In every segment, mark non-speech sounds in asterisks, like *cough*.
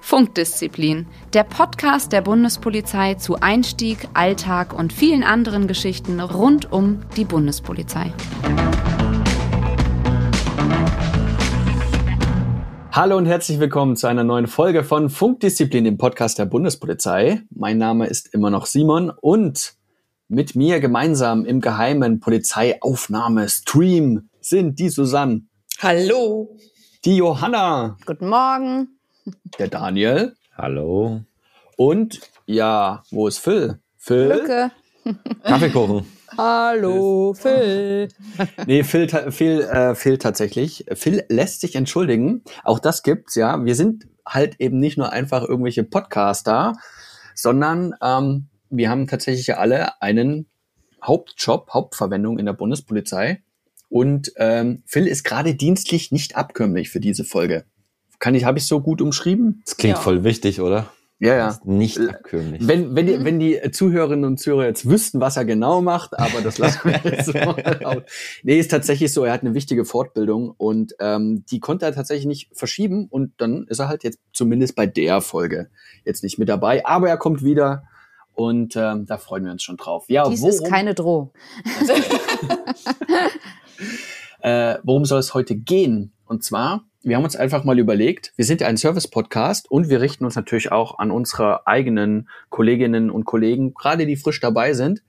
Funkdisziplin, der Podcast der Bundespolizei zu Einstieg, Alltag und vielen anderen Geschichten rund um die Bundespolizei. Hallo und herzlich willkommen zu einer neuen Folge von Funkdisziplin, dem Podcast der Bundespolizei. Mein Name ist immer noch Simon und mit mir gemeinsam im geheimen Polizeiaufnahme-Stream sind die Susanne. Hallo. Die Johanna. Guten Morgen. Der Daniel. Hallo. Und ja, wo ist Phil? Phil. Lücke. Kaffee kochen. *laughs* Hallo, Phil. Nee, Phil, Phil äh, fehlt tatsächlich. Phil lässt sich entschuldigen. Auch das gibt's, ja. Wir sind halt eben nicht nur einfach irgendwelche Podcaster, sondern ähm, wir haben tatsächlich ja alle einen Hauptjob, Hauptverwendung in der Bundespolizei. Und ähm, Phil ist gerade dienstlich nicht abkömmlich für diese Folge. Kann ich, habe ich so gut umschrieben? Das klingt Ja. voll wichtig, oder? Ja, ja. Nicht abkömmlich. Wenn, wenn, die, *laughs* wenn die Zuhörerinnen und Zuhörer jetzt wüssten, was er genau macht, aber das lassen wir jetzt *laughs* mal aus. Nee, ist tatsächlich so, er hat eine wichtige Fortbildung und ähm, die konnte er tatsächlich nicht verschieben und dann ist er halt jetzt zumindest bei der Folge jetzt nicht mit dabei, aber er kommt wieder und ähm, da freuen wir uns schon drauf. Ja, Dies ist keine Drohung. *laughs* äh, worum soll es heute gehen? Und zwar, wir haben uns einfach mal überlegt, wir sind ja ein Service-Podcast und wir richten uns natürlich auch an unsere eigenen Kolleginnen und Kollegen, gerade die frisch dabei sind.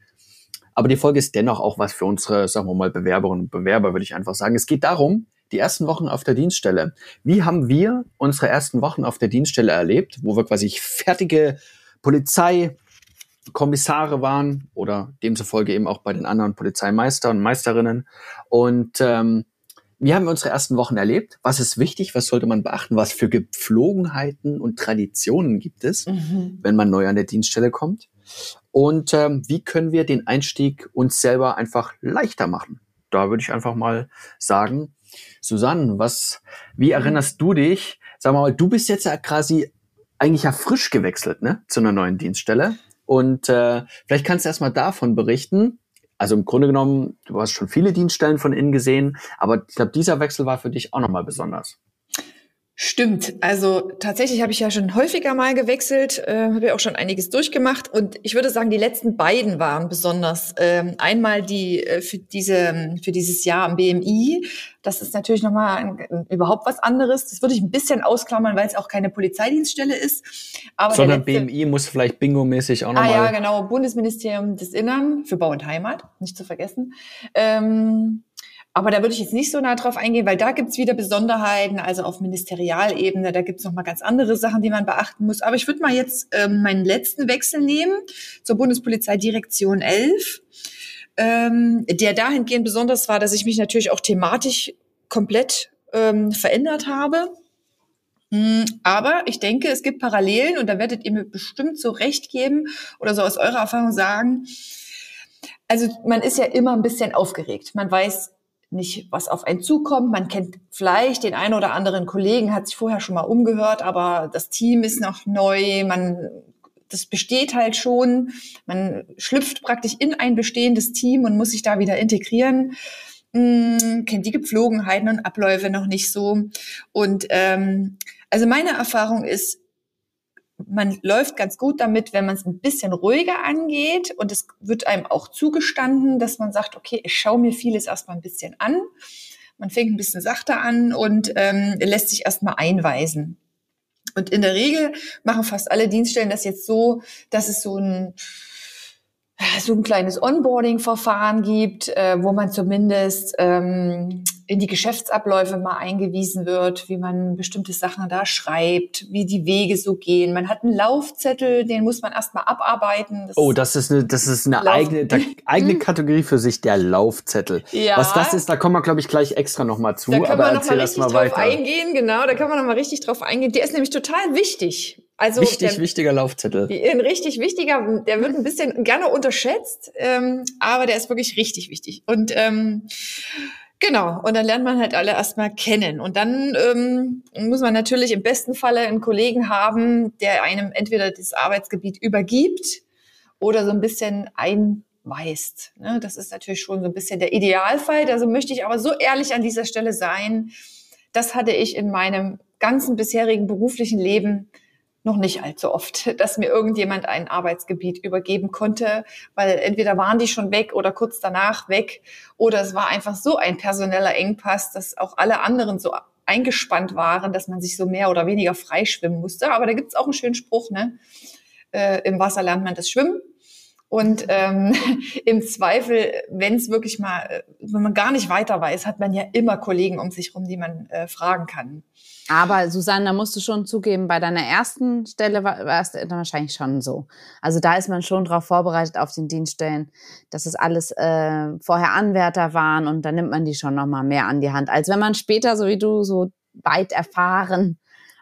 Aber die Folge ist dennoch auch was für unsere, sagen wir mal, Bewerberinnen und Bewerber, würde ich einfach sagen. Es geht darum, die ersten Wochen auf der Dienststelle. Wie haben wir unsere ersten Wochen auf der Dienststelle erlebt, wo wir quasi fertige Polizeikommissare waren oder demzufolge eben auch bei den anderen Polizeimeister und Meisterinnen. Und ähm, wie haben wir unsere ersten Wochen erlebt? Was ist wichtig? Was sollte man beachten? Was für Gepflogenheiten und Traditionen gibt es, wenn man neu an der Dienststelle kommt? Und ähm, wie können wir den Einstieg uns selber einfach leichter machen? Da würde ich einfach mal sagen, Susanne, was, wie erinnerst du dich? Sag mal, du bist jetzt ja quasi eigentlich ja frisch gewechselt, ne, zu einer neuen Dienststelle. Und äh, vielleicht kannst du erstmal davon berichten. Also im Grunde genommen, du hast schon viele Dienststellen von innen gesehen, aber ich glaube, dieser Wechsel war für dich auch nochmal besonders. Stimmt. Also tatsächlich habe ich ja schon häufiger mal gewechselt, äh, habe ja auch schon einiges durchgemacht und ich würde sagen, die letzten beiden waren besonders. Ähm, einmal die äh, für diese für dieses Jahr am BMI. Das ist natürlich nochmal ein, überhaupt was anderes. Das würde ich ein bisschen ausklammern, weil es auch keine Polizeidienststelle ist. Aber der Sondern letzte- BMI muss vielleicht bingo-mäßig auch Ah nochmal. ja, genau, Bundesministerium des Innern für Bau und Heimat, nicht zu vergessen. Ähm, aber da würde ich jetzt nicht so nah drauf eingehen, weil da gibt's wieder Besonderheiten, also auf Ministerialebene, da gibt's noch mal ganz andere Sachen, die man beachten muss. Aber ich würde mal jetzt ähm, meinen letzten Wechsel nehmen zur Bundespolizeidirektion 11, ähm, der dahingehend besonders war, dass ich mich natürlich auch thematisch komplett ähm, verändert habe. Mm, Aber ich denke, es gibt Parallelen und da werdet ihr mir bestimmt so recht geben oder so aus eurer Erfahrung sagen. Also man ist ja immer ein bisschen aufgeregt. Man weiß nicht, was auf einen zukommt. Man kennt vielleicht den einen oder anderen Kollegen, hat sich vorher schon mal umgehört, aber das Team ist noch neu. Man, das besteht halt schon. Man schlüpft praktisch in ein bestehendes Team und muss sich da wieder integrieren. Mm, kennt die Gepflogenheiten und Abläufe noch nicht so. Und ähm, also meine Erfahrung ist, man läuft ganz gut damit, wenn man es ein bisschen ruhiger angeht. Und es wird einem auch zugestanden, dass man sagt, okay, ich schaue mir vieles erstmal ein bisschen an. Man fängt ein bisschen sachter an und ähm, lässt sich erstmal einweisen. Und in der Regel machen fast alle Dienststellen das jetzt so, dass es so ein so ein kleines Onboarding-Verfahren gibt, äh, wo man zumindest ähm, in die Geschäftsabläufe mal eingewiesen wird, wie man bestimmte Sachen da schreibt, wie die Wege so gehen. Man hat einen Laufzettel, den muss man erstmal abarbeiten. Das Oh, das ist eine, das ist eine Lauf- eigene, da, *laughs* eigene Kategorie für sich, der Laufzettel. Ja. Was das ist, da kommen wir, glaube ich, gleich extra nochmal zu. da können aber wir noch erzähl mal erst richtig mal drauf weiter. eingehen, genau, da kann man noch mal richtig drauf eingehen. Der ist nämlich total wichtig. Also Wichtig, der, wichtiger Laufzettel. Ein richtig wichtiger, der wird ein bisschen gerne unterschätzt, ähm, aber der ist wirklich richtig wichtig. Und ähm, genau, und dann lernt man halt alle erstmal kennen. Und dann ähm, muss man natürlich im besten Falle einen Kollegen haben, der einem entweder das Arbeitsgebiet übergibt oder so ein bisschen ein weißt. Ne? Das ist natürlich schon so ein bisschen der Idealfall. Also möchte ich aber so ehrlich an dieser Stelle sein. Das hatte ich in meinem ganzen bisherigen beruflichen Leben noch nicht allzu oft, *laughs* dass mir irgendjemand ein Arbeitsgebiet übergeben konnte, weil entweder waren die schon weg oder kurz danach weg oder es war einfach so ein personeller Engpass, dass auch alle anderen so eingespannt waren, dass man sich so mehr oder weniger freischwimmen musste. Aber da gibt's auch einen schönen Spruch, ne? Äh, Im Wasser lernt man das Schwimmen. Und ähm, *laughs* im Zweifel, wenn es wirklich mal, wenn man gar nicht weiter weiß, hat man ja immer Kollegen um sich rum, die man äh, fragen kann. Aber Susanne, da musst du schon zugeben, bei deiner ersten Stelle war, war es dann wahrscheinlich schon so. Also da ist man schon darauf vorbereitet auf den Dienststellen, dass es alles äh, vorher Anwärter waren und dann nimmt man die schon nochmal mehr an die Hand, als wenn man später, so wie du, so weit erfahren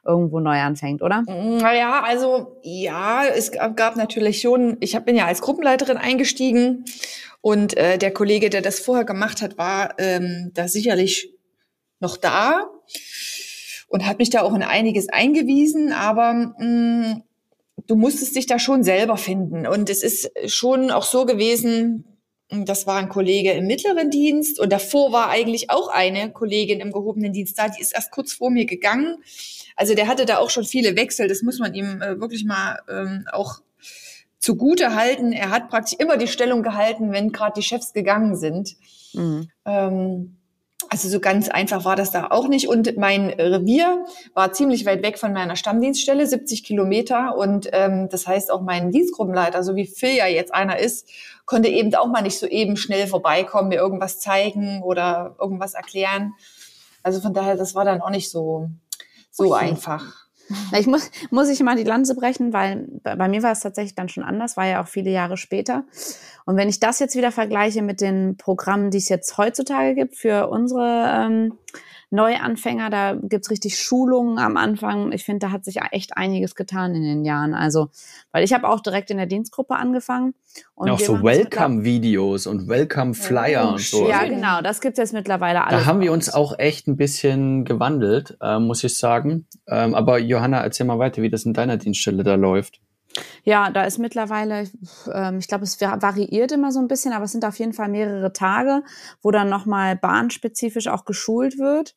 irgendwo neu anfängt, oder? Naja, also ja, es gab natürlich schon, ich bin ja als Gruppenleiterin eingestiegen und äh, der Kollege, der das vorher gemacht hat, war ähm, da sicherlich noch da und hat mich da auch in einiges eingewiesen, aber mh, mm, du musstest dich da schon selber finden. Und es ist schon auch so gewesen, das war ein Kollege im mittleren Dienst und davor war eigentlich auch eine Kollegin im gehobenen Dienst da, die ist erst kurz vor mir gegangen. Also der hatte da auch schon viele Wechsel, das muss man ihm äh, wirklich mal ähm, auch zugute halten. Er hat praktisch immer die Stellung gehalten, wenn gerade die Chefs gegangen sind. Mhm. Ähm, also so ganz einfach war das da auch nicht. Und mein Revier war ziemlich weit weg von meiner Stammdienststelle, 70 Kilometer. Und ähm, das heißt auch mein Dienstgruppenleiter, so wie Phil ja jetzt einer ist, konnte eben auch mal nicht so eben schnell vorbeikommen, mir irgendwas zeigen oder irgendwas erklären. Also von daher, das war dann auch nicht so, so okay. einfach. Ich muss, muss ich mal die Lanze brechen, weil bei mir war es tatsächlich dann schon anders, war ja auch viele Jahre später. Und wenn ich das jetzt wieder vergleiche mit den Programmen, die es jetzt heutzutage gibt für unsere ähm, Neuanfänger, da gibt's richtig Schulungen am Anfang. Ich finde, da hat sich echt einiges getan in den Jahren. Also, weil ich habe auch direkt in der Dienstgruppe angefangen. Und ja, auch so Welcome-Videos und Welcome-Flyer ja, und so. Ja, genau, das gibt's jetzt mittlerweile alles. Da haben wir uns auch echt ein bisschen gewandelt, äh, muss ich sagen. Ähm, aber Johanna, erzähl mal weiter, wie das in deiner Dienststelle da läuft. Ja, da ist mittlerweile, ähm, ich glaube, es variiert immer so ein bisschen, aber es sind auf jeden Fall mehrere Tage, wo dann nochmal bahnspezifisch auch geschult wird.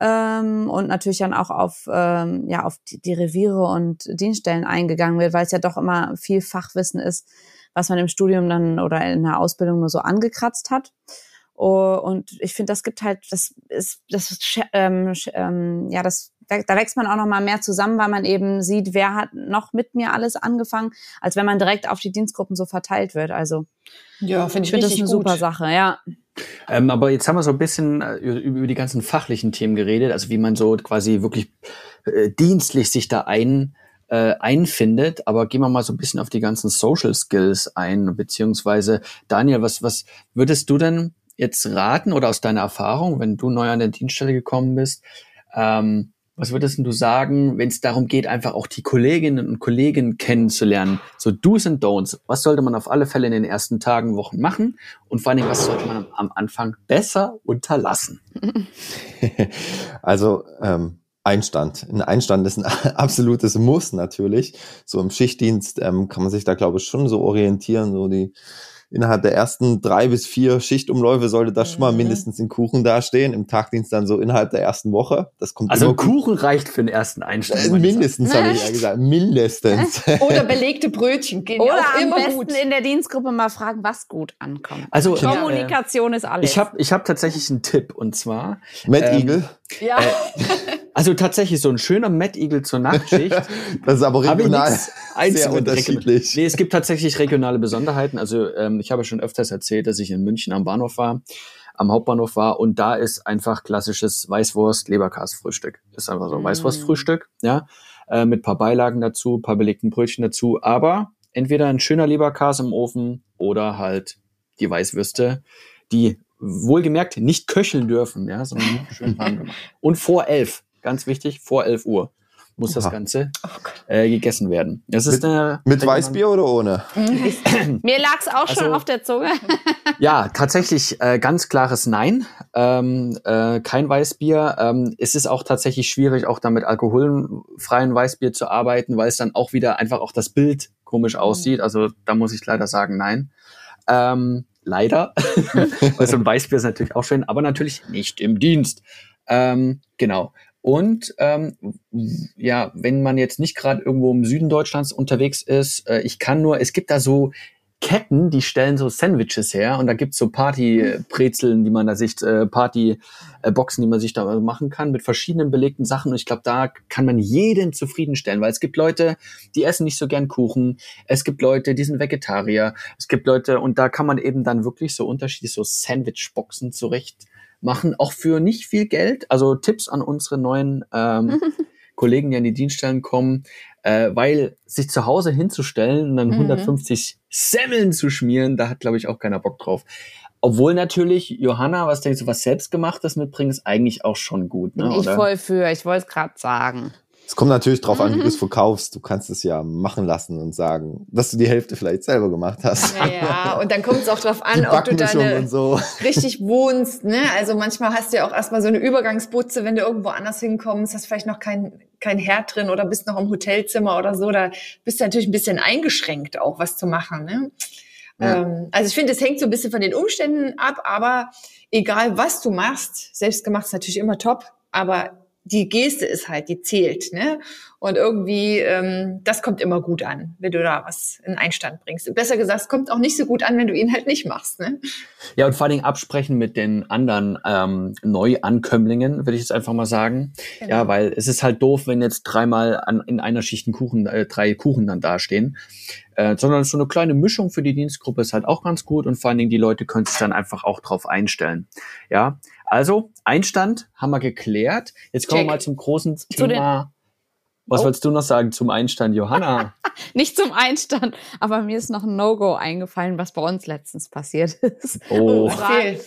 Ähm, und natürlich dann auch auf, ähm, ja, auf die, die Reviere und Dienststellen eingegangen wird, weil es ja doch immer viel Fachwissen ist, was man im Studium dann oder in der Ausbildung nur so angekratzt hat. Oh, und ich finde, das gibt halt, das ist, das ähm, ähm, ja, das da wächst man auch noch mal mehr zusammen, weil man eben sieht, wer hat noch mit mir alles angefangen, als wenn man direkt auf die Dienstgruppen so verteilt wird. Also ja, finde ich, find das eine gut. super Sache, ja. Ähm, aber jetzt haben wir so ein bisschen äh, über die ganzen fachlichen Themen geredet, also wie man so quasi wirklich äh, dienstlich sich da ein äh, einfindet. Aber gehen wir mal so ein bisschen auf die ganzen Social Skills ein, beziehungsweise Daniel, was was würdest du denn jetzt raten oder aus deiner Erfahrung, wenn du neu an der Dienststelle gekommen bist? Ähm, was würdest du sagen, wenn es darum geht, einfach auch die Kolleginnen und Kollegen kennenzulernen? So Do's and Don'ts. Was sollte man auf alle Fälle in den ersten Tagen, Wochen machen? Und vor allem, was sollte man am Anfang besser unterlassen? *laughs* Also ähm, Einstand. Ein Einstand ist ein *laughs* absolutes Muss natürlich. So im Schichtdienst ähm, kann man sich da, glaube ich, schon so orientieren, so die innerhalb der ersten drei bis vier Schichtumläufe sollte das schon mal mhm. mindestens ein Kuchen dastehen. Im Tagdienst dann so innerhalb der ersten Woche. Das kommt also ein Kuchen reicht für den ersten Einstieg. Äh, mindestens, habe ich ja gesagt. Mindestens. Oder belegte Brötchen gehen Oder auch immer besten gut. in der Dienstgruppe mal fragen, was gut ankommt. Also Kommunikation äh, ist alles. Ich habe ich hab tatsächlich einen Tipp und zwar. Mad ähm, Eagle. Ja. Äh, *laughs* also tatsächlich so ein schöner Mad Eagle zur Nachtschicht. *laughs* das ist aber regional sehr unterschiedlich. Nee, es gibt tatsächlich regionale Besonderheiten. Also ähm, ich habe schon öfters erzählt, dass ich in München am Bahnhof war, am Hauptbahnhof war und da ist einfach klassisches Weißwurst-Leberkas-Frühstück. Ist einfach so ein mm. Weißwurst-Frühstück, ja, äh, mit paar Beilagen dazu, paar belegten Brötchen dazu, aber entweder ein schöner Leberkas im Ofen oder halt die Weißwürste, die wohlgemerkt nicht köcheln dürfen, ja, sondern *laughs* schön warm gemacht. Und vor elf, ganz wichtig, vor elf Uhr muss das Ganze oh äh, gegessen werden. Das ist mit, eine, mit Weißbier oder ohne? Mir lag's auch also, schon auf der Zunge. *laughs* ja, tatsächlich äh, ganz klares Nein. Ähm, äh, kein Weißbier. Ähm, es ist auch tatsächlich schwierig, auch damit alkoholfreien Weißbier zu arbeiten, weil es dann auch wieder einfach auch das Bild komisch aussieht. Also da muss ich leider sagen, nein. Ähm, leider. Weil *laughs* so ein Weißbier ist natürlich auch schön, aber natürlich nicht im Dienst. Ähm, genau. Und ähm, ja, wenn man jetzt nicht gerade irgendwo im Süden Deutschlands unterwegs ist, äh, ich kann nur, es gibt da so Ketten, die stellen so Sandwiches her und da gibt's so Party-Brezeln, die man da sich, äh, Party-Boxen, die man sich da machen kann mit verschiedenen belegten Sachen. Und ich glaube, da kann man jeden zufriedenstellen, weil es gibt Leute, die essen nicht so gern Kuchen. Es gibt Leute, die sind Vegetarier. Es gibt Leute, und da kann man eben dann wirklich so unterschiedlich so Sandwich-Boxen zurecht machen, auch für nicht viel Geld. Also Tipps an unsere neuen ähm, *laughs* Kollegen, die an die Dienststellen kommen äh, weil sich zu Hause hinzustellen und dann mhm. 150 Semmeln zu schmieren, da hat, glaube ich, auch keiner Bock drauf. Obwohl natürlich, Johanna, was denkst du, was selbstgemachtes mitbringen, ist eigentlich auch schon gut. Ne, Bin ich voll für, ich wollte es gerade sagen. Es kommt natürlich darauf an, wie du es verkaufst. Du kannst es ja machen lassen und sagen, dass du die Hälfte vielleicht selber gemacht hast. Ja, ja. und dann kommt es auch darauf an, ob du deine so. richtig wohnst. Ne? Also manchmal hast du ja auch erstmal so eine Übergangsbutze, wenn du irgendwo anders hinkommst, hast vielleicht noch kein, kein Herd drin oder bist noch im Hotelzimmer oder so. Da bist du natürlich ein bisschen eingeschränkt auch, was zu machen. Ne? Ja. Ähm, also ich finde, es hängt so ein bisschen von den Umständen ab, aber egal was du machst, selbst gemacht ist natürlich immer top, aber die Geste ist halt, die zählt, ne? Und irgendwie, ähm, das kommt immer gut an, wenn du da was in Einstand bringst. besser gesagt, es kommt auch nicht so gut an, wenn du ihn halt nicht machst, ne? Ja, und vor allen Dingen absprechen mit den anderen ähm, Neuankömmlingen, würde ich jetzt einfach mal sagen. Genau. Ja, weil es ist halt doof, wenn jetzt dreimal an, in einer Schicht ein Kuchen, äh, drei Kuchen dann dastehen. Äh, sondern so eine kleine Mischung für die Dienstgruppe ist halt auch ganz gut und vor allen Dingen die Leute können sich dann einfach auch drauf einstellen. Ja, also, Einstand haben wir geklärt. Jetzt kommen Check. wir mal zum großen Zu Thema. Was oh. wolltest du noch sagen zum Einstand, Johanna? *laughs* Nicht zum Einstand, aber mir ist noch ein No-Go eingefallen, was bei uns letztens passiert ist. Oh, okay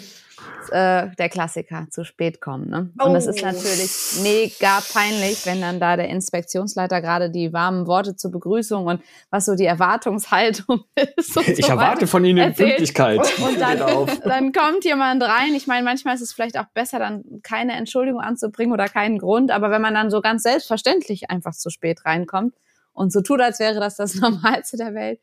äh, der Klassiker, zu spät kommen. Ne? Und das ist oh. natürlich mega peinlich, wenn dann da der Inspektionsleiter gerade die warmen Worte zur Begrüßung und was so die Erwartungshaltung *laughs* ist. ich so erwarte von Ihnen erzählt. Pünktlichkeit. Und dann, *laughs* dann kommt jemand rein. Ich meine, manchmal ist es vielleicht auch besser, dann keine Entschuldigung anzubringen oder keinen Grund. Aber wenn man dann so ganz selbstverständlich einfach zu spät reinkommt und so tut, als wäre das das *laughs* Normalste der Welt,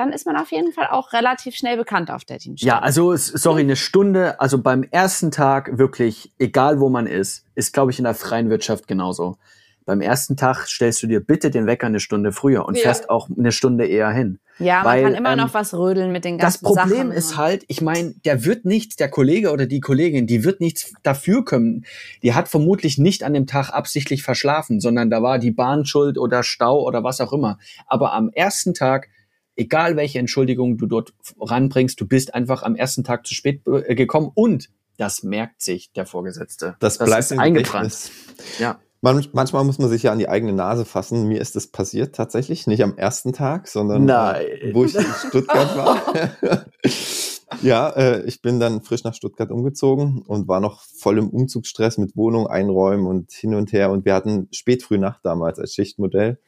dann ist man auf jeden Fall auch relativ schnell bekannt auf der Dienststelle. Ja, also sorry, eine Stunde, also beim ersten Tag wirklich, egal wo man ist, ist glaube ich in der freien Wirtschaft genauso. Beim ersten Tag stellst du dir bitte den Wecker eine Stunde früher und ja. fährst auch eine Stunde eher hin. Ja, weil, man kann immer ähm, noch was rödeln mit den ganzen Das Problem Sachen. ist halt, ich meine, der wird nichts, der Kollege oder die Kollegin, die wird nichts dafür können. Die hat vermutlich nicht an dem Tag absichtlich verschlafen, sondern da war die Bahn schuld oder Stau oder was auch immer. Aber am ersten Tag egal welche Entschuldigung du dort ranbringst, du bist einfach am ersten Tag zu spät äh, gekommen und das merkt sich der Vorgesetzte. Das, das bleibt eingebrannt. Ja. Man, manchmal muss man sich ja an die eigene Nase fassen. Mir ist das passiert tatsächlich, nicht am ersten Tag, sondern äh, wo ich in Stuttgart war. *laughs* ja, äh, ich bin dann frisch nach Stuttgart umgezogen und war noch voll im Umzugsstress mit Wohnung einräumen und hin und her. Und wir hatten spät früh Nacht damals als Schichtmodell.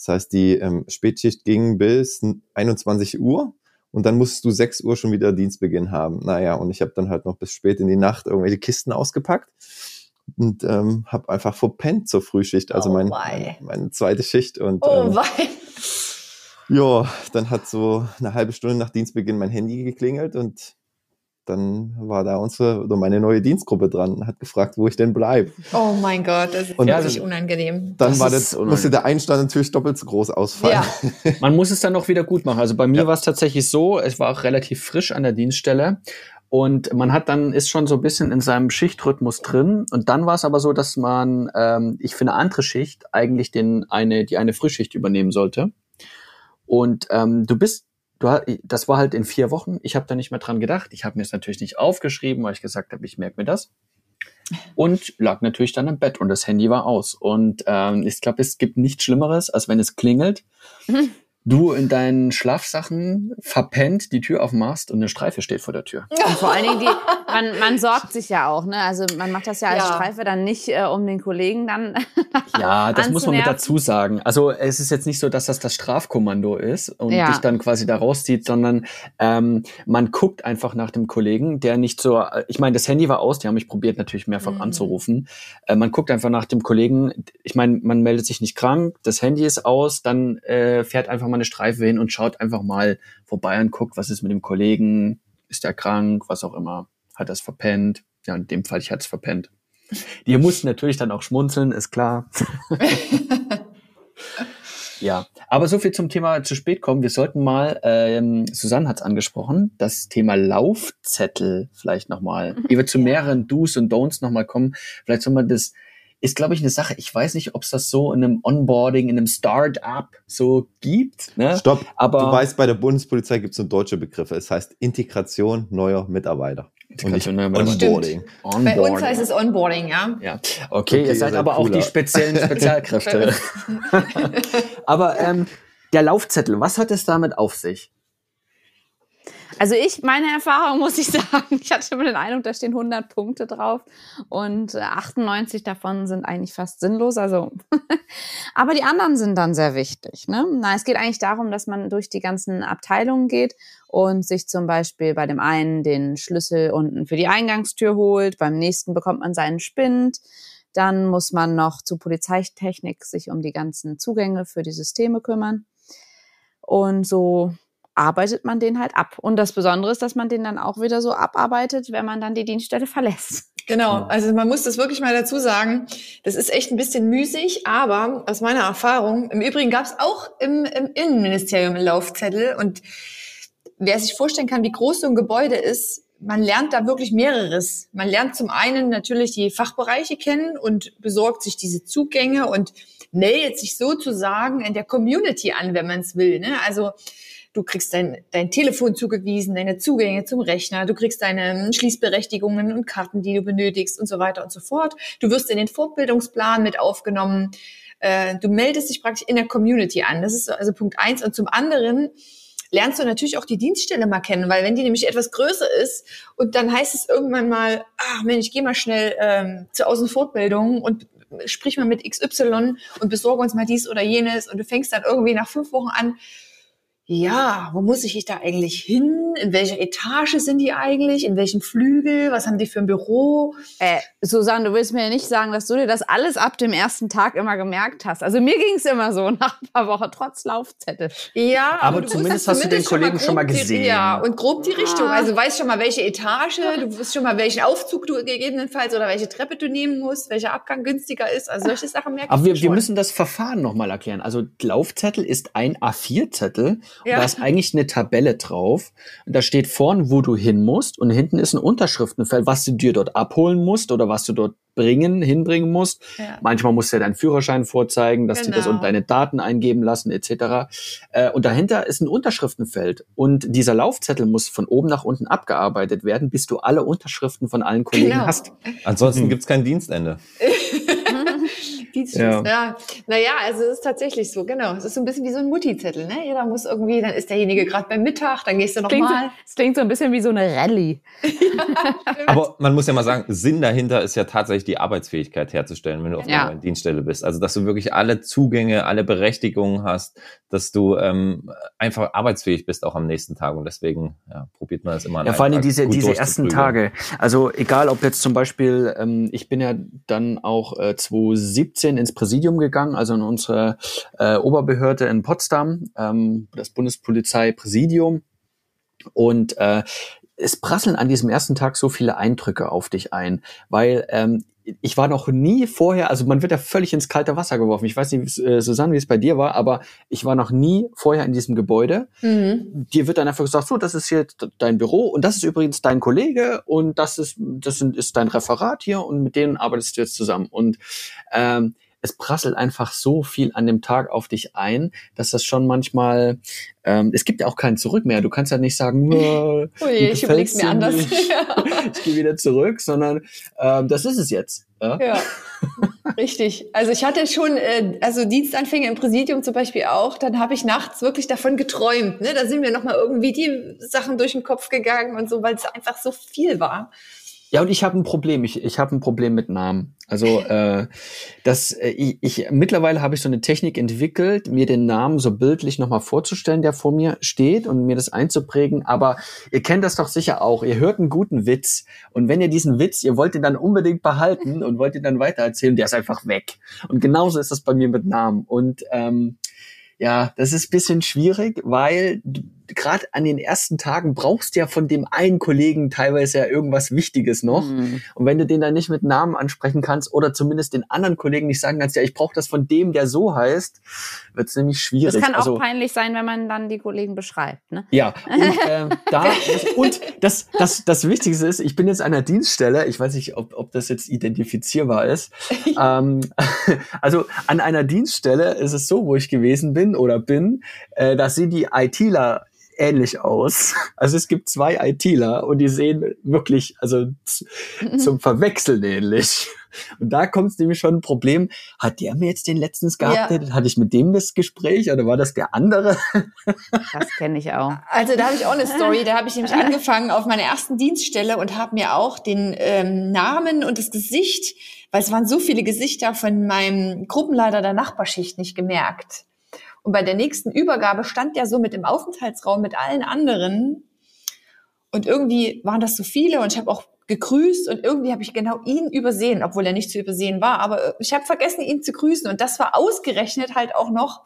Das heißt, die ähm, Spätschicht ging bis 21 Uhr und dann musst du 6 Uhr schon wieder Dienstbeginn haben. Naja, und ich habe dann halt noch bis spät in die Nacht irgendwelche Kisten ausgepackt und ähm, habe einfach verpennt zur Frühschicht, also oh mein, mein, meine zweite Schicht. Und, oh ähm, ja, dann hat so eine halbe Stunde nach Dienstbeginn mein Handy geklingelt und dann war da unsere oder meine neue Dienstgruppe dran, hat gefragt, wo ich denn bleibe. Oh mein Gott, das ist und wirklich unangenehm. Dann das war das, musste der Einstand natürlich doppelt so groß ausfallen. Ja. *laughs* Man muss es dann noch wieder gut machen. Also bei mir ja. war es tatsächlich so, es war auch relativ frisch an der Dienststelle und man hat dann ist schon so ein bisschen in seinem Schichtrhythmus drin. Und dann war es aber so, dass man, ähm, ich für eine andere Schicht eigentlich den eine die eine Frühschicht übernehmen sollte. Und ähm, du bist du, das war halt in vier Wochen. Ich habe da nicht mehr dran gedacht. Ich habe mir es natürlich nicht aufgeschrieben, weil ich gesagt habe, ich merke mir das. Und lag natürlich dann im Bett und das Handy war aus. Und ähm, ich glaube, es gibt nichts Schlimmeres, als wenn es klingelt. Mhm *laughs* du in deinen Schlafsachen verpennt die Tür aufmachst und eine Streife steht vor der Tür. *laughs* Und vor allen Dingen, die, man, man sorgt sich ja auch, ne? Also man macht das ja als ja. Streife dann nicht, äh, um den Kollegen dann. *laughs* ja, das muss man mit dazu sagen. Also es ist jetzt nicht so, dass das das Strafkommando ist und ja. dich dann quasi da rauszieht, sondern ähm, man guckt einfach nach dem Kollegen, der nicht so. Ich meine, das Handy war aus, die haben mich probiert natürlich mehrfach mhm. anzurufen. Äh, man guckt einfach nach dem Kollegen. Ich meine, man meldet sich nicht krank, das Handy ist aus, dann äh, fährt einfach mal eine Streife hin und schaut einfach mal vorbei und guckt, was ist mit dem Kollegen, ist er krank, was auch immer, hat er es verpennt. Ja, in dem Fall, ich hatte es verpennt. Die mussten natürlich dann auch schmunzeln, ist klar. *laughs* ja, aber so viel zum Thema zu spät kommen. Wir sollten mal, ähm, Susanne hat es angesprochen, das Thema Laufzettel vielleicht nochmal, ehe *laughs* wir zu mehreren Do's und Don'ts nochmal kommen, vielleicht soll man das, ist glaube ich eine Sache, ich weiß nicht, ob es das so in einem Onboarding, in einem Start-up so gibt. Ne? Stopp, aber du weißt, bei der Bundespolizei gibt es so deutsche Begriffe. Es heißt Integration neuer Mitarbeiter. Und nicht Onboarding. Onboarding. Bei uns heißt es Onboarding, ja. Ja, okay, okay ihr seid aber cooler. auch die speziellen *laughs* Spezialkräfte. *laughs* aber ähm, der Laufzettel, was hat es damit auf sich? Also ich, meine Erfahrung muss ich *laughs* sagen, ich hatte immer den Eindruck, da stehen 100 Punkte drauf und 98 davon sind eigentlich fast sinnlos. Also, *laughs* aber die anderen sind dann sehr wichtig. Ne? Na, es geht eigentlich darum, dass man durch die ganzen Abteilungen geht und sich zum Beispiel bei dem einen den Schlüssel unten für die Eingangstür holt, beim nächsten bekommt man seinen Spind. Dann muss man noch zu Polizeitechnik sich um die ganzen Zugänge für die Systeme kümmern. Und so arbeitet man den halt ab. Und das Besondere ist, dass man den dann auch wieder so abarbeitet, wenn man dann die Dienststelle verlässt. *laughs* Genau, also man muss das wirklich mal dazu sagen. Das ist echt ein bisschen müßig, aber aus meiner Erfahrung, im Übrigen gab es auch im, im Innenministerium einen Laufzettel und wer sich vorstellen kann, wie groß so ein Gebäude ist, man lernt da wirklich mehreres. Man lernt zum einen natürlich die Fachbereiche kennen und besorgt sich diese Zugänge und meldet sich sozusagen in der Community an, wenn man es will. Ne? Also du kriegst dein, dein Telefon zugewiesen, deine Zugänge zum Rechner, du kriegst deine Schließberechtigungen und Karten, die du benötigst und so weiter und so fort. Du wirst in den Fortbildungsplan mit aufgenommen. Äh, du meldest dich praktisch in der Community an. Das ist also Punkt eins. Und zum anderen lernst du natürlich auch die Dienststelle mal kennen, weil wenn die nämlich etwas größer ist und dann heißt es irgendwann mal, ach Mensch, ich geh mal schnell ähm, zur Außenfortbildung und sprich mal mit XY und besorge uns mal dies oder jenes und du fängst dann irgendwie nach fünf Wochen an, ja, wo muss ich da eigentlich hin? In welcher Etage sind die eigentlich? In welchem Flügel? Was haben die für ein Büro? Äh, Susanne, du willst mir ja nicht sagen, dass du dir das alles ab dem ersten Tag immer gemerkt hast. Also mir ging es immer so *laughs* nach ein paar Wochen, trotz Laufzettel. Ja, aber, aber zumindest hast, zumindest du den Kollegen schon mal, gesehen. Die, ja, und grob die Richtung. Also weißt schon mal, welche Etage, du weißt schon mal, welchen Aufzug du gegebenenfalls oder welche Treppe du nehmen musst, welcher Abgang günstiger ist. Also solche Sachen merkst Aber wir, schon. wir müssen das Verfahren nochmal erklären. Also Laufzettel ist ein A4-Zettel ja. da ist eigentlich eine Tabelle drauf. Und da steht vorn, wo du hin musst. Und hinten ist ein Unterschriftenfeld, was du dir dort abholen musst oder was du dort bringen, hinbringen musst. Ja. Manchmal musst du ja deinen Führerschein vorzeigen, dass genau. die das und deine Daten eingeben lassen, etc. Äh, und dahinter ist ein Unterschriftenfeld. Und dieser Laufzettel muss von oben nach unten abgearbeitet werden, bis du alle Unterschriften von allen Kollegen genau. hast. Ansonsten mhm. gibt's kein Dienstende. *laughs* Ja. ja. Naja, also es ist tatsächlich so, genau. Es ist so ein bisschen wie so ein Mutti-Zettel, ne? Jeder muss irgendwie, dann ist derjenige gerade beim Mittag, dann gehst du nochmal. Es klingt so ein bisschen wie so eine Rallye. *laughs* ja, Aber man muss ja mal sagen, Sinn dahinter ist ja tatsächlich die Arbeitsfähigkeit herzustellen, wenn du auf ja. einer Dienststelle bist. Also, dass du wirklich alle Zugänge, alle Berechtigungen hast, dass du ähm, einfach arbeitsfähig bist auch am nächsten Tag. Und deswegen ja, probiert man das immer. Ja, vor allem diese, diese ersten Tage. Also egal, ob jetzt zum Beispiel, ähm, ich bin ja dann auch äh, 2017 ins Präsidium gegangen, also in unsere äh, Oberbehörde in Potsdam, ähm, das Bundespolizeipräsidium. Und äh, es prasseln an diesem ersten Tag so viele Eindrücke auf dich ein, weil ähm, ich war noch nie vorher, also man wird ja völlig ins kalte Wasser geworfen. Ich weiß nicht, äh, Susanne, wie es bei dir war, aber ich war noch nie vorher in diesem Gebäude. Mhm. Dir wird dann einfach gesagt, so, das ist hier dein Büro und das ist übrigens dein Kollege und das ist, das ist dein Referat hier und mit denen arbeitest du jetzt zusammen. Und ähm, es prasselt einfach so viel an dem Tag auf dich ein, dass das schon manchmal, ähm, es gibt ja auch kein Zurück mehr. Du kannst ja nicht sagen, oh, *laughs* Ui, ich überleg's mir anders. *laughs* *laughs* ich gehe wieder zurück, sondern ähm, das ist es jetzt. Ja. ja. Richtig. Also ich hatte schon, äh, also Dienstanfänge im Präsidium zum Beispiel auch, dann habe ich nachts wirklich davon geträumt. Ne? Da sind mir nochmal irgendwie die Sachen durch den Kopf gegangen und so, weil es einfach so viel war. Ja, und ich habe ein Problem. Ich, ich habe ein Problem mit Namen. Also *laughs* äh, das, äh, ich, ich mittlerweile habe ich so eine Technik entwickelt, mir den Namen so bildlich nochmal vorzustellen, der vor mir steht und mir das einzuprägen. Aber ihr kennt das doch sicher auch. Ihr hört einen guten Witz und wenn ihr diesen Witz, ihr wollt ihn dann unbedingt behalten und wollt ihn dann weitererzählen, der ist einfach weg. Und genauso ist das bei mir mit Namen. Und ähm, Ja, das ist bisschen schwierig, weil gerade an den ersten Tagen brauchst du ja von dem einen Kollegen teilweise ja irgendwas Wichtiges noch. Mhm. Und wenn du den dann nicht mit Namen ansprechen kannst oder zumindest den anderen Kollegen nicht sagen kannst, ja, ich brauche das von dem, der so heißt, wird es nämlich schwierig. Das kann auch also, peinlich sein, wenn man dann die Kollegen beschreibt. Ne? Ja, *laughs* und, äh, da, das, und das, das, das Wichtigste ist, ich bin jetzt an einer Dienststelle, ich weiß nicht, ob, ob das jetzt identifizierbar ist. *laughs* ähm, *laughs* also an einer Dienststelle ist es so, wo ich gewesen bin oder bin, äh, da sind die ITler ähnlich aus. Also es gibt zwei ITler und die sehen wirklich, also *laughs* zum Verwechseln ähnlich. Und da kommt es nämlich schon ein Problem. Hat der mir jetzt den letztens geupdatet? Ja. Hatte ich mit dem das Gespräch oder war das der andere? Das kenne ich auch. Also da habe ich auch eine Story. Da habe ich nämlich angefangen auf meiner ersten Dienststelle und habe mir auch den ähm, Namen und das Gesicht, weil es waren so viele Gesichter von meinem Gruppenleiter der Nachbarschicht nicht gemerkt. Und bei der nächsten Übergabe stand der so mit im Aufenthaltsraum mit allen anderen. Und irgendwie waren das so viele und ich habe auch gegrüßt und irgendwie habe ich genau ihn übersehen, obwohl er nicht zu übersehen war. Aber ich habe vergessen, ihn zu grüßen. Und das war ausgerechnet halt auch noch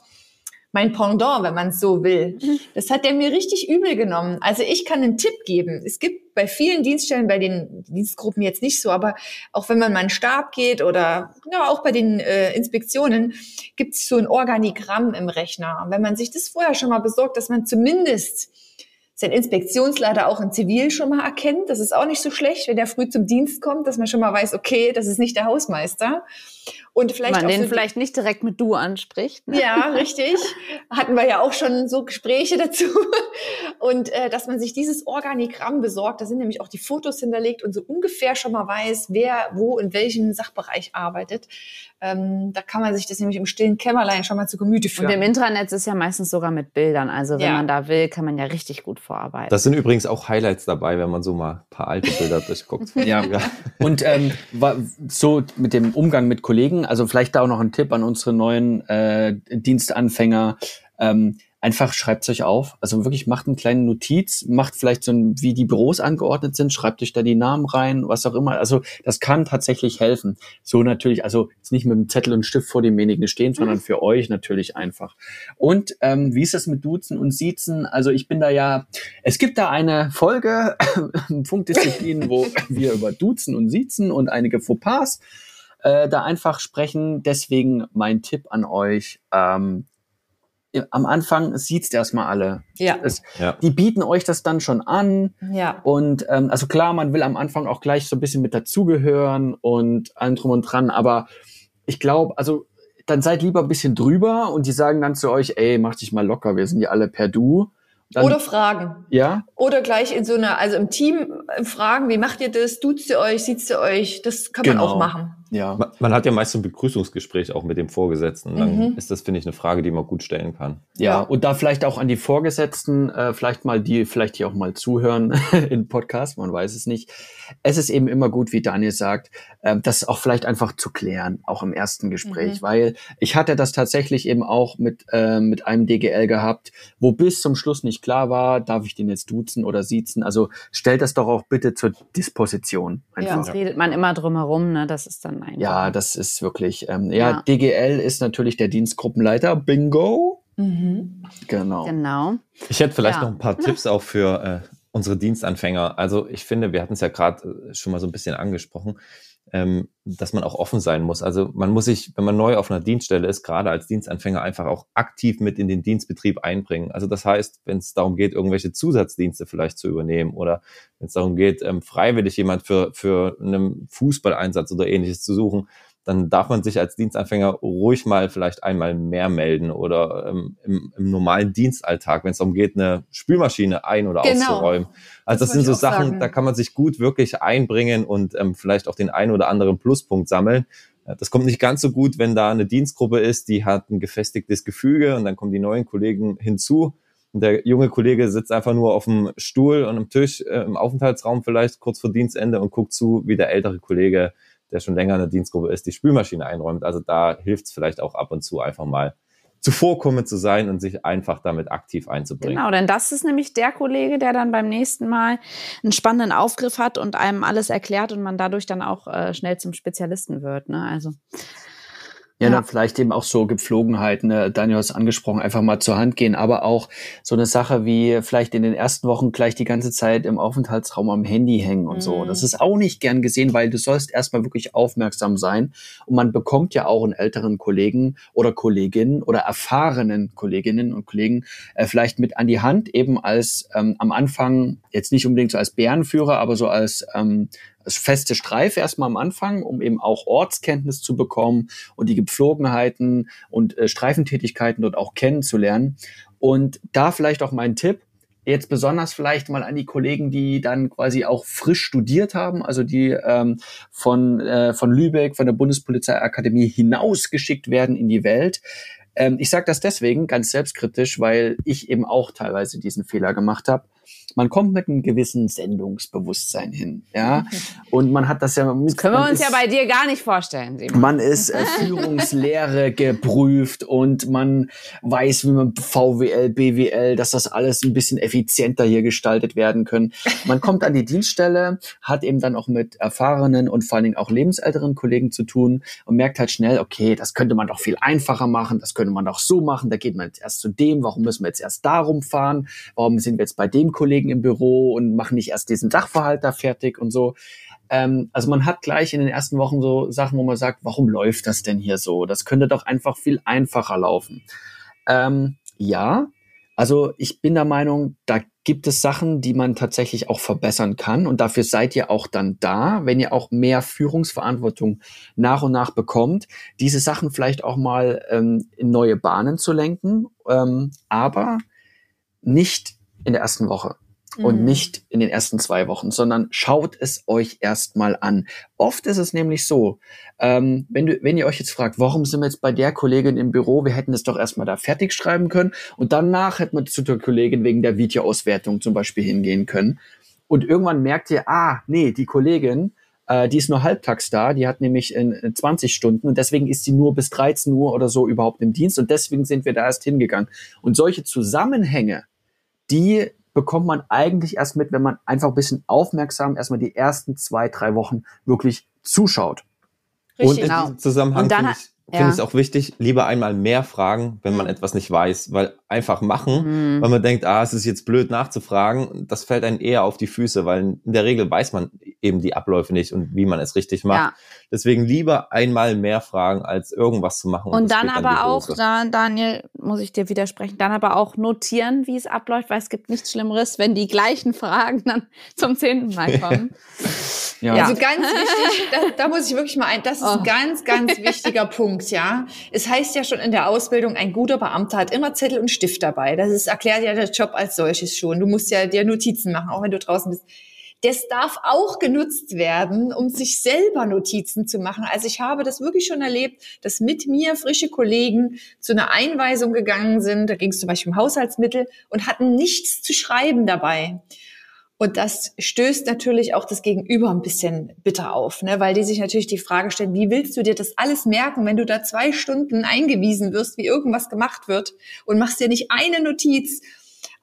mein Pendant, wenn man es so will. Mhm. Das hat der mir richtig übel genommen. Also ich kann einen Tipp geben. Es gibt bei vielen Dienststellen, bei den Dienstgruppen jetzt nicht so, aber auch wenn man mal einen Stab geht oder ja, auch bei den äh, Inspektionen, gibt es so ein Organigramm im Rechner. wenn man sich das vorher schon mal besorgt, dass man zumindest sein Inspektionsleiter auch in Zivil schon mal erkennt. Das ist auch nicht so schlecht, wenn der früh zum Dienst kommt, dass man schon mal weiß, okay, das ist nicht der Hausmeister. Und vielleicht man den so vielleicht nicht direkt mit du anspricht. Ne? Ja, richtig. Hatten wir ja auch schon so Gespräche dazu. *laughs* Und äh, dass man sich dieses Organigramm besorgt, da sind nämlich auch die Fotos hinterlegt und so ungefähr schon mal weiß, wer wo in welchem Sachbereich arbeitet. Ähm, da kann man sich das nämlich im stillen Kämmerlein schon mal zu Gemüte führen. Und im Intranet ist ja meistens sogar mit Bildern. Also wenn ja. man da will, kann man ja richtig gut vorarbeiten. Das sind übrigens auch Highlights dabei, wenn man so mal ein paar alte Bilder durchguckt. *laughs* ja. Und ähm, so mit dem Umgang mit Kollegen, also vielleicht da auch noch ein Tipp an unsere neuen äh, Dienstanfänger. Ähm, einfach schreibt es euch auf. Also wirklich macht eine kleine Notiz, macht vielleicht so ein, wie die Büros angeordnet sind, schreibt euch da die Namen rein, was auch immer. Also das kann tatsächlich helfen. So natürlich, also jetzt nicht mit einem Zettel und Stift vor demjenigen stehen, sondern für euch natürlich einfach. Und ähm, wie ist das mit Duzen und Siezen? Also ich bin da ja, es gibt da eine Folge, *laughs* Funkdisziplin, wo wir über Duzen und Siezen und einige Fauxpas äh, da einfach sprechen. Deswegen mein Tipp an euch, ähm, am Anfang sieht's erstmal alle. Ja. Es, ja. Die bieten euch das dann schon an. Ja. Und ähm, also klar, man will am Anfang auch gleich so ein bisschen mit dazugehören und allem drum und dran, aber ich glaube, also dann seid lieber ein bisschen drüber und die sagen dann zu euch, ey, mach dich mal locker, wir sind ja alle per Du. Dann, Oder fragen. Ja. Oder gleich in so einer, also im Team äh, fragen, wie macht ihr das? Duzt ihr euch, sieht ihr euch? Das kann genau. man auch machen. Ja. Man, man, hat ja meist ein Begrüßungsgespräch auch mit dem Vorgesetzten. Dann mhm. ist das, finde ich, eine Frage, die man gut stellen kann. Ja, ja. und da vielleicht auch an die Vorgesetzten, äh, vielleicht mal die, vielleicht hier auch mal zuhören *laughs* in Podcast, man weiß es nicht. Es ist eben immer gut, wie Daniel sagt, äh, das auch vielleicht einfach zu klären, auch im ersten Gespräch, mhm. weil ich hatte das tatsächlich eben auch mit, äh, mit einem DGL gehabt, wo bis zum Schluss nicht klar war, darf ich den jetzt duzen oder siezen. Also stellt das doch auch bitte zur Disposition. Einfach. Ja, sonst redet man immer drum herum, ne? Das ist dann einfach. Ja, das ist wirklich, ähm, ja, ja, DGL ist natürlich der Dienstgruppenleiter. Bingo. Mhm. Genau. Genau. Ich hätte vielleicht ja. noch ein paar Tipps *laughs* auch für äh, unsere Dienstanfänger. Also ich finde, wir hatten es ja gerade äh, schon mal so ein bisschen angesprochen ähm, dass man auch offen sein muss. Also man muss sich, wenn man neu auf einer Dienststelle ist, gerade als Dienstanfänger einfach auch aktiv mit in den Dienstbetrieb einbringen. Also das heißt, wenn es darum geht, irgendwelche Zusatzdienste vielleicht zu übernehmen oder wenn es darum geht, ähm, freiwillig jemand für, für einen Fußballeinsatz oder ähnliches zu suchen, dann darf man sich als Dienstanfänger ruhig mal vielleicht einmal mehr melden oder ähm, im, im, normalen Dienstalltag, wenn es darum geht, eine Spülmaschine ein- oder genau. auszuräumen. Also das, das sind so Sachen, sagen. da kann man sich gut wirklich einbringen und ähm, vielleicht auch den einen oder anderen Pluspunkt sammeln. Das kommt nicht ganz so gut, wenn da eine Dienstgruppe ist, die hat ein gefestigtes Gefüge und dann kommen die neuen Kollegen hinzu. Und der junge Kollege sitzt einfach nur auf dem Stuhl und am Tisch äh, im Aufenthaltsraum vielleicht kurz vor Dienstende und guckt zu, wie der ältere Kollege der schon länger in der Dienstgruppe ist, die Spülmaschine einräumt. Also da hilft es vielleicht auch ab und zu einfach mal zuvorkommend zu sein und sich einfach damit aktiv einzubringen. Genau, denn das ist nämlich der Kollege, der dann beim nächsten Mal einen spannenden Aufgriff hat und einem alles erklärt und man dadurch dann auch äh, schnell zum Spezialisten wird. Ne? Also Ja, ja. dann vielleicht eben auch so Gepflogenheiten, ne? Daniel hat es angesprochen, einfach mal zur Hand gehen, aber auch so eine Sache wie vielleicht in den ersten Wochen gleich die ganze Zeit im Aufenthaltsraum am Handy hängen und mhm. so. Das ist auch nicht gern gesehen, weil du sollst erstmal wirklich aufmerksam sein und man bekommt ja auch einen älteren Kollegen oder Kolleginnen oder erfahrenen Kolleginnen und Kollegen äh, vielleicht mit an die Hand, eben als ähm, am Anfang, jetzt nicht unbedingt so als Bärenführer, aber so als ähm, feste Streife erstmal am Anfang, um eben auch Ortskenntnis zu bekommen und die Gepflogenheiten und äh, Streifentätigkeiten dort auch kennenzulernen. Und da vielleicht auch mein Tipp, jetzt besonders vielleicht mal an die Kollegen, die dann quasi auch frisch studiert haben, also die ähm, von, äh, von Lübeck, von der Bundespolizeiakademie hinausgeschickt werden in die Welt. Ähm, ich sage das deswegen ganz selbstkritisch, weil ich eben auch teilweise diesen Fehler gemacht habe man kommt mit einem gewissen Sendungsbewusstsein hin, ja. *laughs* Und man hat das ja. Das können wir uns ist, ja bei dir gar nicht vorstellen. Simon. Man ist äh, *laughs* Führungslehre geprüft und man weiß, wie man VWL, BWL, dass das alles ein bisschen effizienter hier gestaltet werden können. Man kommt an die Dienststelle, hat eben dann auch mit erfahrenen und vor allen Dingen auch lebensälteren Kollegen zu tun und merkt halt schnell, okay, das könnte man doch viel einfacher machen, das könnte man doch so machen. Da geht man jetzt erst zu dem, warum müssen wir jetzt erst darum fahren? Warum sind wir jetzt bei dem Kollegen? Kollegen im Büro und machen nicht erst diesen Sachverhalt da fertig und so. Ähm, also man hat gleich in den ersten Wochen so Sachen, wo man sagt, warum läuft das denn hier so? Das könnte doch einfach viel einfacher laufen. Ähm, ja, also ich bin der Meinung, da gibt es Sachen, die man tatsächlich auch verbessern kann. Und dafür seid ihr auch dann da, wenn ihr auch mehr Führungsverantwortung nach und nach bekommt, diese Sachen vielleicht auch mal ähm, in neue Bahnen zu lenken, ähm, aber nicht in der ersten Woche und mhm. nicht in den ersten zwei Wochen, sondern schaut es euch erstmal an. Oft ist es nämlich so, ähm, wenn, du, wenn ihr euch jetzt fragt, warum sind wir jetzt bei der Kollegin im Büro, wir hätten es doch erstmal da fertig schreiben können und danach hätten wir zu der Kollegin wegen der Videoauswertung zum Beispiel hingehen können. Und irgendwann merkt ihr, ah, nee, die Kollegin, äh, die ist nur halbtags da, die hat nämlich in, in 20 Stunden und deswegen ist sie nur bis 13 Uhr oder so überhaupt im Dienst und deswegen sind wir da erst hingegangen. Und solche Zusammenhänge, die bekommt man eigentlich erst mit, wenn man einfach ein bisschen aufmerksam erstmal die ersten zwei, drei Wochen wirklich zuschaut. Richtig, und in genau. diesem Zusammenhang finde ich, ja. finde ich es auch wichtig, lieber einmal mehr fragen, wenn man mhm. etwas nicht weiß, weil einfach machen, mhm. weil man denkt, ah, es ist jetzt blöd nachzufragen, das fällt einem eher auf die Füße, weil in der Regel weiß man eben die Abläufe nicht und wie man es richtig macht. Ja. Deswegen lieber einmal mehr fragen, als irgendwas zu machen. Und, und dann aber auch, da, Daniel, muss ich dir widersprechen, dann aber auch notieren, wie es abläuft, weil es gibt nichts Schlimmeres, wenn die gleichen Fragen dann *laughs* zum zehnten Mal *laughs* kommen. ja. Also ganz wichtig, da, da, muss ich wirklich mal ein, das ist oh. ein ganz, ganz *laughs* wichtiger Punkt, ja. Es heißt ja schon in der Ausbildung, ein guter Beamter hat immer Zettel und Stift dabei. Das ist, erklärt ja der Job als solches schon. Du musst ja dir Notizen machen, auch wenn du draußen bist. Das darf auch genutzt werden, um sich selber Notizen zu machen. Also ich habe das wirklich schon erlebt, dass mit mir frische Kollegen zu einer Einweisung gegangen sind. Da ging es zum Beispiel um Haushaltsmittel und hatten nichts zu schreiben dabei. Und das stößt natürlich auch das Gegenüber ein bisschen bitter auf, ne? weil die sich natürlich die Frage stellen, wie willst du dir das alles merken, wenn du da zwei Stunden eingewiesen wirst, wie irgendwas gemacht wird und machst dir nicht eine Notiz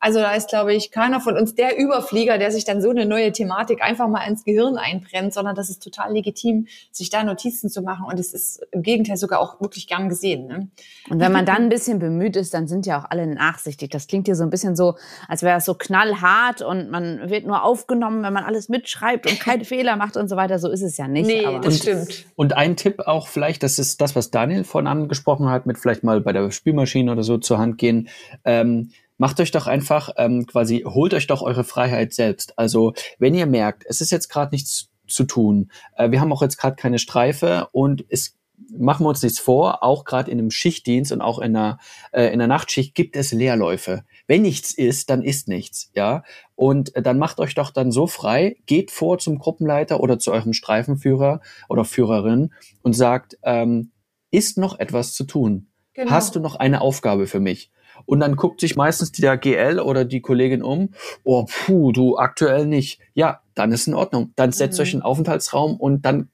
also da ist, glaube ich, keiner von uns der Überflieger, der sich dann so eine neue Thematik einfach mal ins Gehirn einbrennt, sondern das ist total legitim, sich da Notizen zu machen. Und es ist im Gegenteil sogar auch wirklich gern gesehen. Ne? Und wenn man dann ein bisschen bemüht ist, dann sind ja auch alle nachsichtig. Das klingt hier so ein bisschen so, als wäre es so knallhart und man wird nur aufgenommen, wenn man alles mitschreibt und keine *laughs* Fehler macht und so weiter. So ist es ja nicht. Nee, aber das stimmt. Und ein Tipp auch vielleicht, das ist das, was Daniel vorhin angesprochen hat, mit vielleicht mal bei der Spülmaschine oder so zur Hand gehen. Ähm, macht euch doch einfach ähm, quasi, holt euch doch eure Freiheit selbst. Also wenn ihr merkt, es ist jetzt gerade nichts zu tun, äh, wir haben auch jetzt gerade keine Streife und es machen wir uns nichts vor, auch gerade in einem Schichtdienst und auch in einer, äh, in der Nachtschicht gibt es Leerläufe. Wenn nichts ist, dann ist nichts, ja. Und äh, dann macht euch doch dann so frei, geht vor zum Gruppenleiter oder zu eurem Streifenführer oder Führerin und sagt, ähm, ist noch etwas zu tun? Genau. Hast du noch eine Aufgabe für mich? Und dann guckt sich meistens der GL oder die Kollegin um, oh, puh, du aktuell nicht. Ja, dann ist in Ordnung. Dann setzt mhm. euch in den Aufenthaltsraum und dann,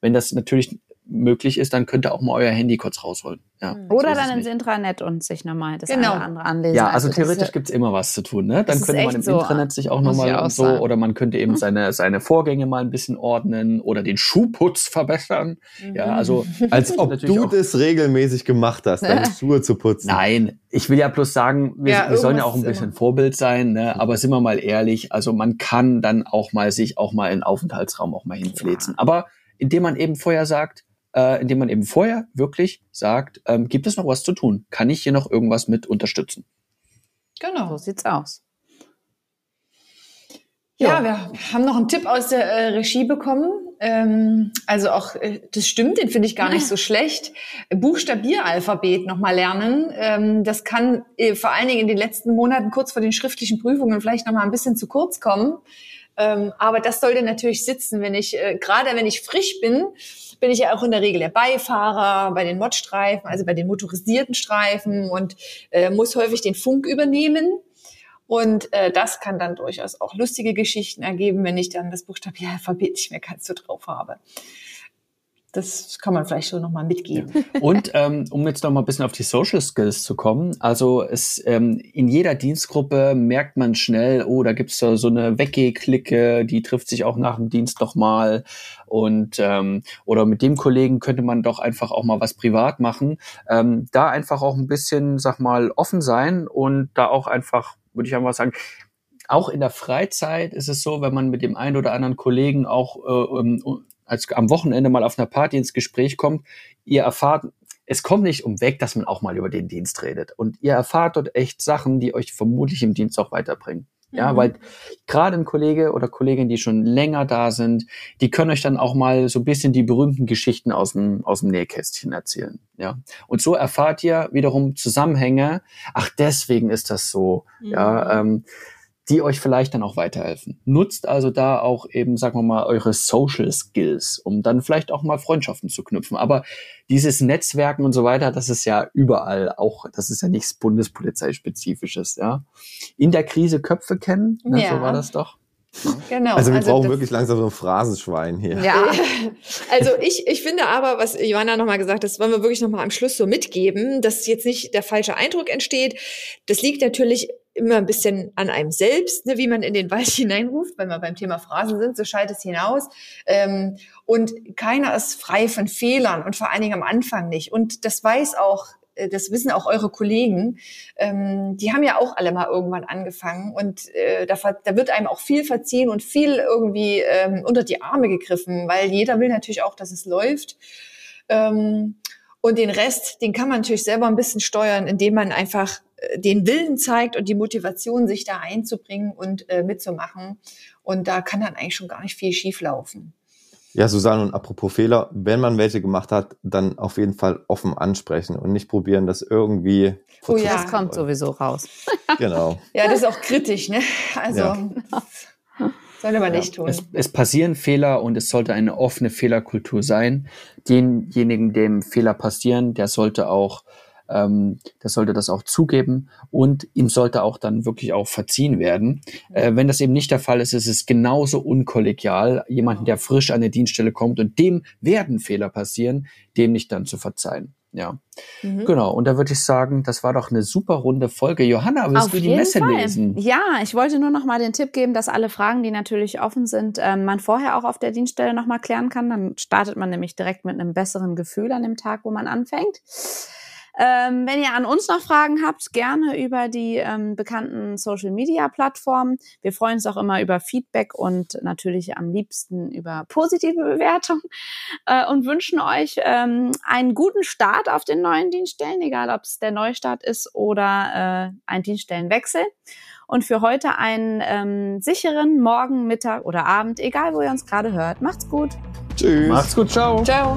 wenn das natürlich möglich ist, dann könnt ihr auch mal euer Handy kurz rausholen. Ja, mhm. Oder so dann ins Intranet und sich nochmal das genau. eine oder andere anlesen. Ja, also, also theoretisch gibt's immer was zu tun. Ne? Dann könnte man im so, Intranet sich auch nochmal und so, sagen. oder man könnte eben *laughs* seine, seine Vorgänge mal ein bisschen ordnen oder den Schuhputz verbessern. Mhm. Ja, also *laughs* als ob du das regelmäßig gemacht hast, deine Schuhe zu putzen. Nein, ich will ja bloß sagen, wir, ja, wir sollen ja auch ein bisschen immer. Vorbild sein, ne? aber sind wir mal ehrlich, also man kann dann auch mal sich auch mal in Aufenthaltsraum auch mal hinfläzen. Ja. Aber indem man eben vorher sagt, äh, indem man eben vorher wirklich sagt, ähm, gibt es noch was zu tun? Kann ich hier noch irgendwas mit unterstützen? Genau, so sieht's aus. Ja, ja wir haben noch einen Tipp aus der äh, Regie bekommen. Ähm, also auch, äh, das stimmt, den finde ich gar nicht so *laughs* schlecht. Buchstabieralphabet nochmal lernen. Ähm, das kann äh, vor allen Dingen in den letzten Monaten kurz vor den schriftlichen Prüfungen vielleicht nochmal ein bisschen zu kurz kommen. Ähm, aber das sollte natürlich sitzen, wenn ich, äh, gerade wenn ich frisch bin, bin ich ja auch in der Regel der Beifahrer bei den Modstreifen, also bei den motorisierten Streifen und äh, muss häufig den Funk übernehmen. Und äh, das kann dann durchaus auch lustige Geschichten ergeben, wenn ich dann das Buchstabieralphabet nicht mehr ganz so drauf habe. Das kann man vielleicht so nochmal mitgeben. Ja. Und ähm, um jetzt noch mal ein bisschen auf die Social Skills zu kommen, also es ähm, in jeder Dienstgruppe merkt man schnell, oh, da gibt's so, so eine Weggeh-Clique, die trifft sich auch nach dem Dienst noch mal und ähm, oder mit dem Kollegen könnte man doch einfach auch mal was privat machen. Ähm, da einfach auch ein bisschen, sag mal, offen sein und da auch einfach, würde ich einfach sagen, auch in der Freizeit ist es so, wenn man mit dem einen oder anderen Kollegen auch äh, ähm, als am Wochenende mal auf einer Party ins Gespräch kommt, ihr erfahrt, es kommt nicht um weg, dass man auch mal über den Dienst redet. Und ihr erfahrt dort echt Sachen, die euch vermutlich im Dienst auch weiterbringen. Ja, mhm. weil gerade ein Kollege oder Kollegin, die schon länger da sind, die können euch dann auch mal so ein bisschen die berühmten Geschichten aus dem, aus dem Nähkästchen erzählen. Ja. Und so erfahrt ihr wiederum Zusammenhänge. Ach, deswegen ist das so. Mhm. Ja, ähm, die euch vielleicht dann auch weiterhelfen. Nutzt also da auch eben, sagen wir mal, eure Social Skills, um dann vielleicht auch mal Freundschaften zu knüpfen. Aber dieses Netzwerken und so weiter, das ist ja überall auch, das ist ja nichts Bundespolizeispezifisches, ja. In der Krise Köpfe kennen, ne, ja. so war das doch. Genau. Also wir also brauchen wirklich langsam so ein Phrasenschwein hier. Ja. *laughs* Also ich, ich finde aber, was Johanna nochmal gesagt hat, das wollen wir wirklich nochmal am Schluss so mitgeben, dass jetzt nicht der falsche Eindruck entsteht. Das liegt natürlich immer ein bisschen an einem selbst, ne, wie man in den Wald *laughs* hineinruft, wenn wir beim Thema Phrasen sind, so schaltet es hinaus. Ähm, und keiner ist frei von Fehlern und vor allen Dingen am Anfang nicht. Und das weiß auch äh, das wissen auch eure Kollegen, ähm, die haben ja auch alle mal irgendwann angefangen und äh, da, da wird einem auch viel verziehen und viel irgendwie ähm, unter die Arme gegriffen, weil jeder will natürlich auch, dass es läuft. Ähm, und den Rest, den kann man natürlich selber ein bisschen steuern, indem man einfach äh, den Willen zeigt und die Motivation, sich da einzubringen und äh, mitzumachen. Und da kann dann eigentlich schon gar nicht viel schieflaufen. Ja, Susanne, und apropos Fehler, wenn man welche gemacht hat, dann auf jeden Fall offen ansprechen und nicht probieren, das irgendwie. Oh ja, das kommt sowieso raus. genau. Ja, das ist auch kritisch, ne? Also. Ja. *laughs* Sollte man nicht tun. Es, es, passieren Fehler und es sollte eine offene Fehlerkultur sein. Denjenigen, dem Fehler passieren, der sollte auch ähm, der sollte das auch zugeben und ihm sollte auch dann wirklich auch verziehen werden. Äh, wenn das eben nicht der Fall ist, ist es genauso unkollegial, jemanden, der frisch an der Dienststelle kommt und dem werden Fehler passieren, dem nicht dann zu verzeihen. Ja, mhm. genau. Und da würde ich sagen, das war doch eine super runde Folge. Johanna, willst Auf du die Messe Fall. lesen? Ja, ich wollte nur noch mal den Tipp geben, dass alle Fragen, die natürlich offen sind, äh, man vorher auch auf der Dienststelle noch mal klären kann. Dann startet man nämlich direkt mit einem besseren Gefühl an dem Tag, wo man anfängt. Ähm, wenn ihr an uns noch Fragen habt, gerne über die ähm, bekannten Social Media Plattformen. Wir freuen uns auch immer über Feedback und natürlich am liebsten über positive Bewertungen *laughs* äh, und wünschen euch ähm, einen guten Start auf den neuen Dienststellen, egal ob es der Neustart ist oder äh, ein Dienststellenwechsel. Und für heute einen ähm, sicheren Morgen, Mittag oder Abend, egal wo ihr uns gerade hört. Macht's gut. Tschüss. Macht's gut. Ciao. Ciao.